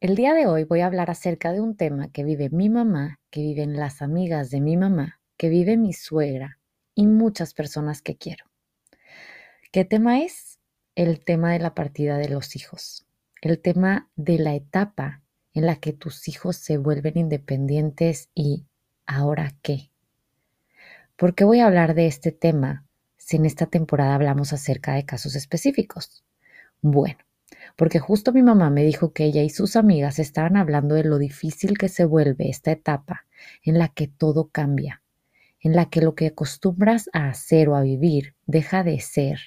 El día de hoy voy a hablar acerca de un tema que vive mi mamá, que viven las amigas de mi mamá, que vive mi suegra y muchas personas que quiero. ¿Qué tema es? El tema de la partida de los hijos, el tema de la etapa en la que tus hijos se vuelven independientes y ¿ahora qué? ¿Por qué voy a hablar de este tema si en esta temporada hablamos acerca de casos específicos? Bueno, porque justo mi mamá me dijo que ella y sus amigas estaban hablando de lo difícil que se vuelve esta etapa en la que todo cambia, en la que lo que acostumbras a hacer o a vivir deja de ser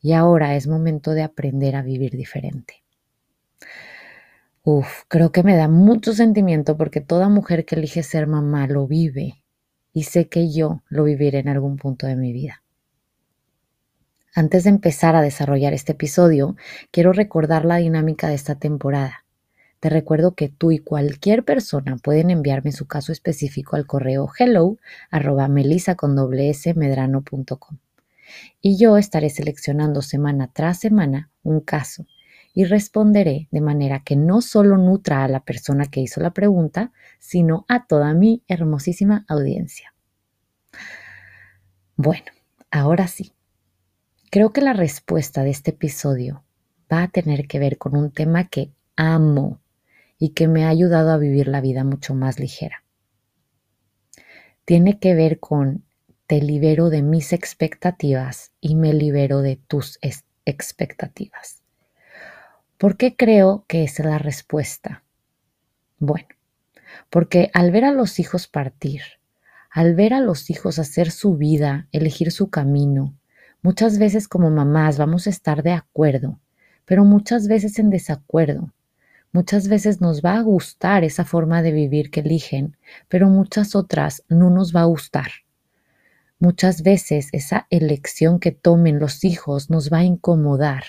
y ahora es momento de aprender a vivir diferente. Uf, creo que me da mucho sentimiento porque toda mujer que elige ser mamá lo vive y sé que yo lo viviré en algún punto de mi vida. Antes de empezar a desarrollar este episodio, quiero recordar la dinámica de esta temporada. Te recuerdo que tú y cualquier persona pueden enviarme su caso específico al correo hello arroba y yo estaré seleccionando semana tras semana un caso y responderé de manera que no solo nutra a la persona que hizo la pregunta, sino a toda mi hermosísima audiencia. Bueno, ahora sí, Creo que la respuesta de este episodio va a tener que ver con un tema que amo y que me ha ayudado a vivir la vida mucho más ligera. Tiene que ver con te libero de mis expectativas y me libero de tus expectativas. ¿Por qué creo que es la respuesta? Bueno, porque al ver a los hijos partir, al ver a los hijos hacer su vida, elegir su camino, Muchas veces como mamás vamos a estar de acuerdo, pero muchas veces en desacuerdo. Muchas veces nos va a gustar esa forma de vivir que eligen, pero muchas otras no nos va a gustar. Muchas veces esa elección que tomen los hijos nos va a incomodar,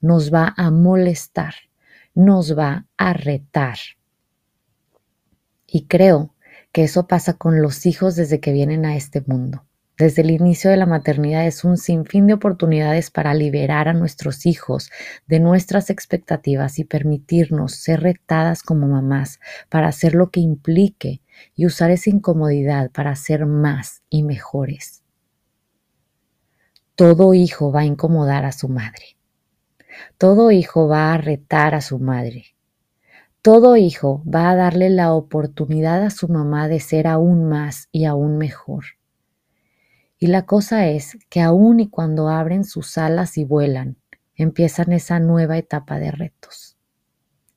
nos va a molestar, nos va a retar. Y creo que eso pasa con los hijos desde que vienen a este mundo. Desde el inicio de la maternidad es un sinfín de oportunidades para liberar a nuestros hijos de nuestras expectativas y permitirnos ser retadas como mamás para hacer lo que implique y usar esa incomodidad para ser más y mejores. Todo hijo va a incomodar a su madre. Todo hijo va a retar a su madre. Todo hijo va a darle la oportunidad a su mamá de ser aún más y aún mejor. Y la cosa es que aún y cuando abren sus alas y vuelan, empiezan esa nueva etapa de retos.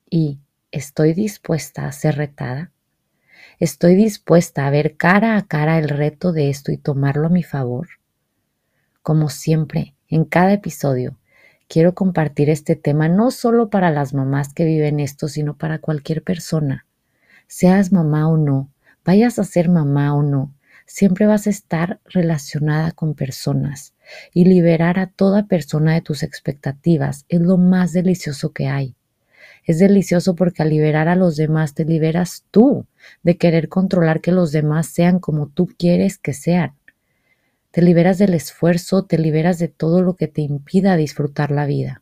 Y estoy dispuesta a ser retada. Estoy dispuesta a ver cara a cara el reto de esto y tomarlo a mi favor. Como siempre, en cada episodio, quiero compartir este tema no solo para las mamás que viven esto, sino para cualquier persona. Seas mamá o no, vayas a ser mamá o no, siempre vas a estar relacionada con personas y liberar a toda persona de tus expectativas es lo más delicioso que hay. Es delicioso porque al liberar a los demás te liberas tú de querer controlar que los demás sean como tú quieres que sean. Te liberas del esfuerzo, te liberas de todo lo que te impida disfrutar la vida.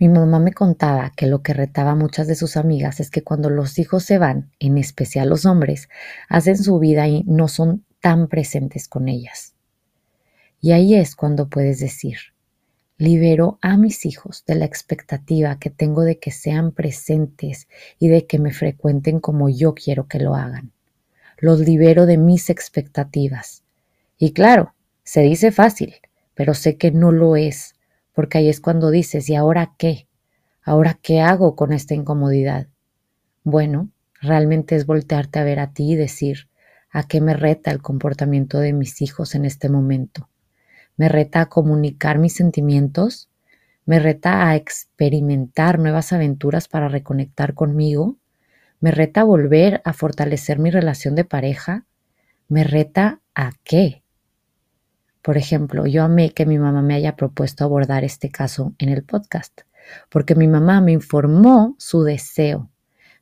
Mi mamá me contaba que lo que retaba a muchas de sus amigas es que cuando los hijos se van, en especial los hombres, hacen su vida y no son tan presentes con ellas. Y ahí es cuando puedes decir, libero a mis hijos de la expectativa que tengo de que sean presentes y de que me frecuenten como yo quiero que lo hagan. Los libero de mis expectativas. Y claro, se dice fácil, pero sé que no lo es, porque ahí es cuando dices, ¿y ahora qué? ¿Ahora qué hago con esta incomodidad? Bueno, realmente es voltearte a ver a ti y decir, ¿a qué me reta el comportamiento de mis hijos en este momento? me reta a comunicar mis sentimientos, me reta a experimentar nuevas aventuras para reconectar conmigo, me reta a volver a fortalecer mi relación de pareja, me reta a qué. Por ejemplo, yo amé que mi mamá me haya propuesto abordar este caso en el podcast, porque mi mamá me informó su deseo.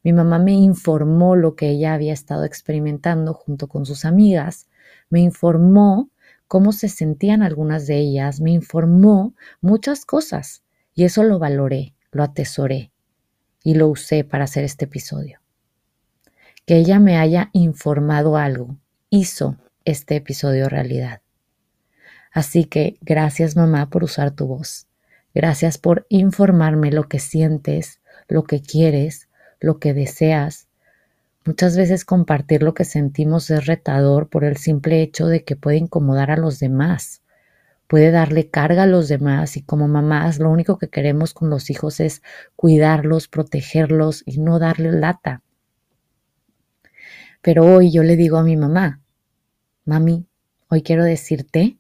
Mi mamá me informó lo que ella había estado experimentando junto con sus amigas, me informó cómo se sentían algunas de ellas, me informó muchas cosas y eso lo valoré, lo atesoré y lo usé para hacer este episodio. Que ella me haya informado algo hizo este episodio realidad. Así que gracias mamá por usar tu voz. Gracias por informarme lo que sientes, lo que quieres, lo que deseas Muchas veces compartir lo que sentimos es retador por el simple hecho de que puede incomodar a los demás, puede darle carga a los demás y como mamás lo único que queremos con los hijos es cuidarlos, protegerlos y no darle lata. Pero hoy yo le digo a mi mamá, mami, hoy quiero decirte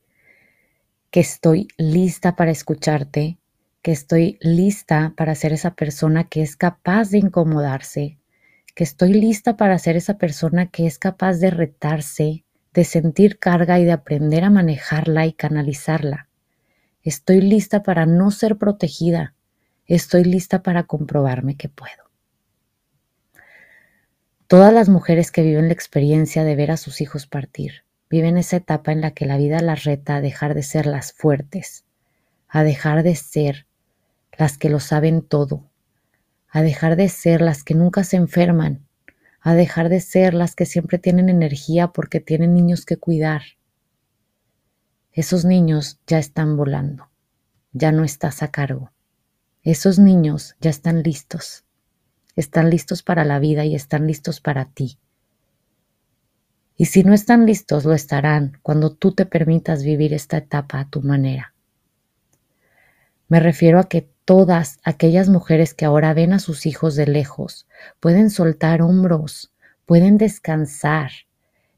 que estoy lista para escucharte, que estoy lista para ser esa persona que es capaz de incomodarse, que estoy lista para ser esa persona que es capaz de retarse, de sentir carga y de aprender a manejarla y canalizarla. Estoy lista para no ser protegida. Estoy lista para comprobarme que puedo. Todas las mujeres que viven la experiencia de ver a sus hijos partir, viven esa etapa en la que la vida las reta a dejar de ser las fuertes, a dejar de ser las que lo saben todo, a dejar de ser las que nunca se enferman, a dejar de ser las que siempre tienen energía porque tienen niños que cuidar. Esos niños ya están volando, ya no estás a cargo. Esos niños ya están listos, están listos para la vida y están listos para ti. Y si no están listos, lo estarán cuando tú te permitas vivir esta etapa a tu manera. Me refiero a que Todas aquellas mujeres que ahora ven a sus hijos de lejos pueden soltar hombros, pueden descansar.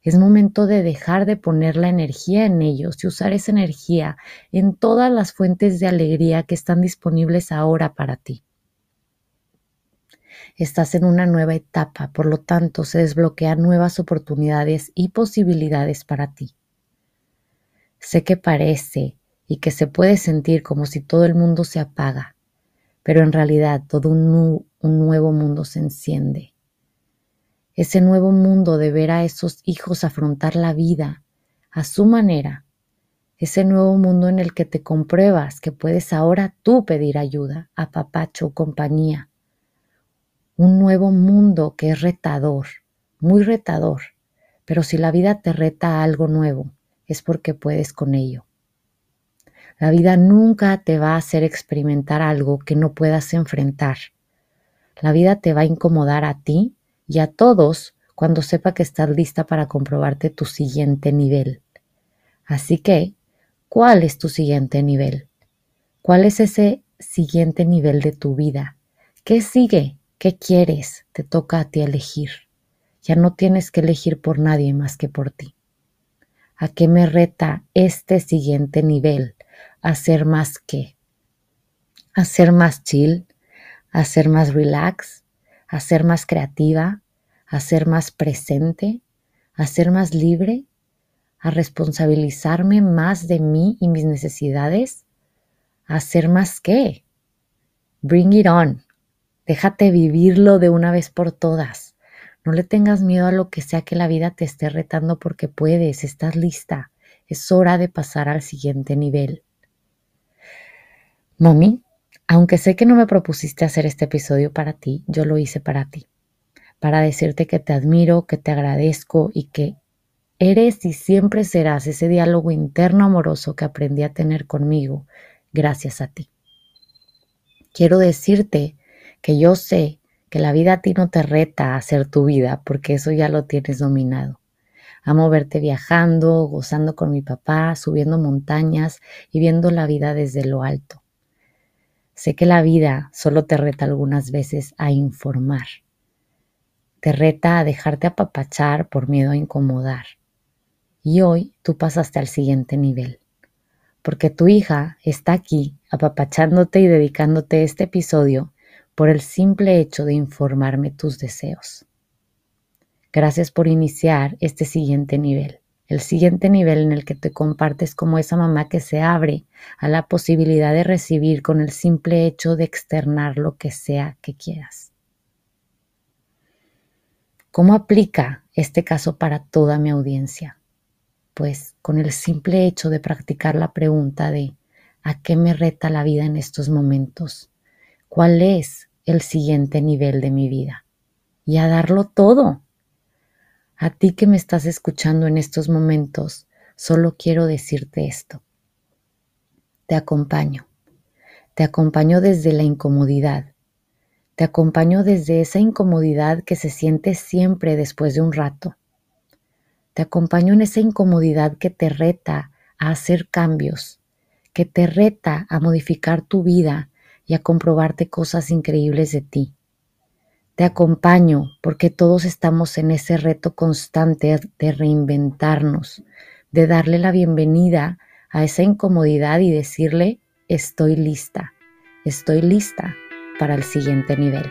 Es momento de dejar de poner la energía en ellos y usar esa energía en todas las fuentes de alegría que están disponibles ahora para ti. Estás en una nueva etapa, por lo tanto se desbloquean nuevas oportunidades y posibilidades para ti. Sé que parece y que se puede sentir como si todo el mundo se apaga, pero en realidad todo un, nuevo mundo se enciende. Ese nuevo mundo de ver a esos hijos afrontar la vida a su manera, ese nuevo mundo en el que te compruebas que puedes ahora tú pedir ayuda, a papacho, compañía. Nuevo mundo que es retador, muy retador, pero si la vida te reta a algo nuevo, es porque puedes con ello. La vida nunca te va a hacer experimentar algo que no puedas enfrentar. La vida te va a incomodar a ti y a todos cuando sepa que estás lista para comprobarte tu siguiente nivel. Así que, ¿cuál es tu siguiente nivel? ¿Cuál es ese siguiente nivel de tu vida? ¿Qué sigue? ¿Qué quieres? Te toca a ti elegir. Ya no tienes que elegir por nadie más que por ti. ¿A qué me reta este siguiente nivel? hacer más que, hacer más chill, hacer más relax, hacer más creativa, hacer más presente, hacer más libre, a responsabilizarme más de mí y mis necesidades, hacer más que. Bring it on. Déjate vivirlo de una vez por todas. No le tengas miedo a lo que sea que la vida te esté retando porque puedes, estás lista. Es hora de pasar al siguiente nivel. Mami, aunque sé que no me propusiste hacer este episodio para ti, yo lo hice para ti, para decirte que te admiro, que te agradezco y que eres y siempre serás ese diálogo interno amoroso que aprendí a tener conmigo gracias a ti. Quiero decirte que yo sé que la vida a ti no te reta a hacer tu vida porque eso ya lo tienes dominado. Amo verte viajando, gozando con mi papá, subiendo montañas y viendo la vida desde lo alto. Sé que la vida solo te reta algunas veces a informar. Te reta a dejarte apapachar por miedo a incomodar. Y hoy tú pasaste al siguiente nivel. Porque tu hija está aquí apapachándote y dedicándote este episodio por el simple hecho de informarme tus deseos. Gracias por iniciar este siguiente nivel, el siguiente nivel en el que te compartes como esa mamá que se abre a la posibilidad de recibir con el simple hecho de externar lo que sea que quieras. ¿Cómo aplica este caso para toda mi audiencia? Pues con el simple hecho de practicar la pregunta de ¿a qué me reta la vida en estos momentos? ¿Cuál es el siguiente nivel de mi vida y a darlo todo. A ti que me estás escuchando en estos momentos, solo quiero decirte esto. Te acompaño. Te acompaño desde la incomodidad. Te acompaño desde esa incomodidad que se siente siempre después de un rato. Te acompaño en esa incomodidad que te reta a hacer cambios, que te reta a modificar tu vida y a comprobarte cosas increíbles de ti. Te acompaño porque todos estamos en ese reto constante de reinventarnos, de darle la bienvenida a esa incomodidad y decirle, estoy lista, estoy lista para el siguiente nivel.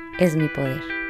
es mi poder.